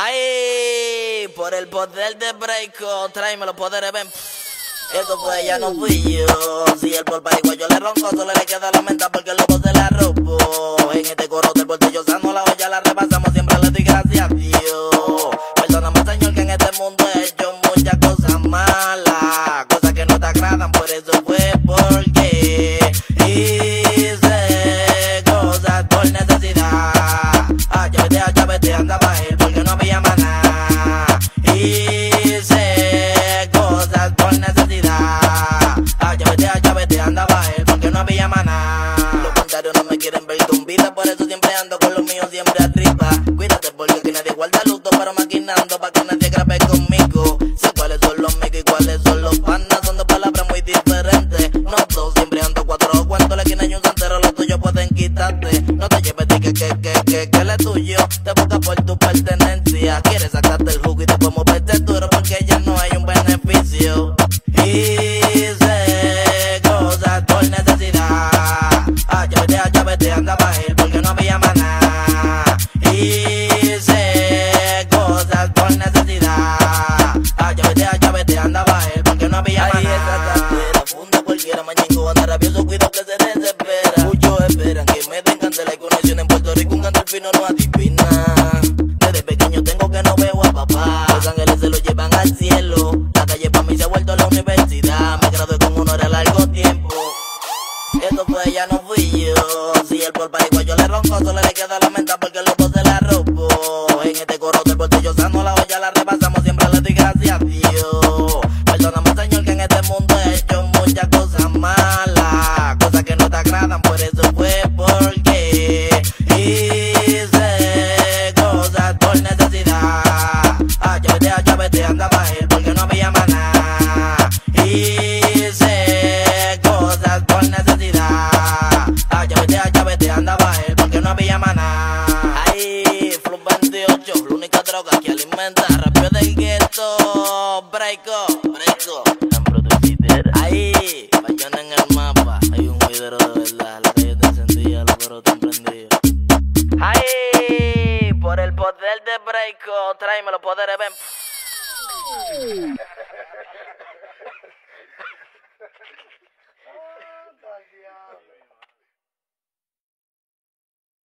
Ay, por el poder de Breako, tráeme los poderes, ven. Eso fue, ya no fui yo. Si el por yo le ronco, solo le queda la menta porque el lobo se la robó. En este coro del bolsillo sano, la olla la repasamos, había maná. Hice cosas por necesidad. Ah, ya vete, ya vete, andaba él porque no había maná. Los contrarios no me quieren ver vida, por eso siempre ando con los míos siempre arriba. Cuídate porque aquí nadie guarda luto, pero maquinando para que nadie grabe conmigo. Sé cuáles son los micos y cuáles son los panas, son dos palabras muy diferentes. No dos, siempre ando cuatro cuento la esquina y un santero, los tuyos pueden quitarte. No te lleves de que, que, que, que, que, le tuyo rabioso, cuido que se desespera. Muchos esperan que me den candela y conexión en Puerto Rico, un canto fino no adivina. Desde pequeño tengo que no veo a papá. Los ángeles se lo llevan al cielo. La calle para mí se ha vuelto la universidad. Me gradué con honor a largo tiempo. Eso fue, ya no fui yo. Si el por yo le ronco, solo le queda la menta porque el lobo se la robó. En este coro del bolsillo sano, la Rápido del gueto, breako, breako. En. Ahí, Bayona en el mapa. Hay un juidero de verdad. La calle te encendía, los perros te prendido. Ahí, por el poder de breako, tráeme los poderes, ven.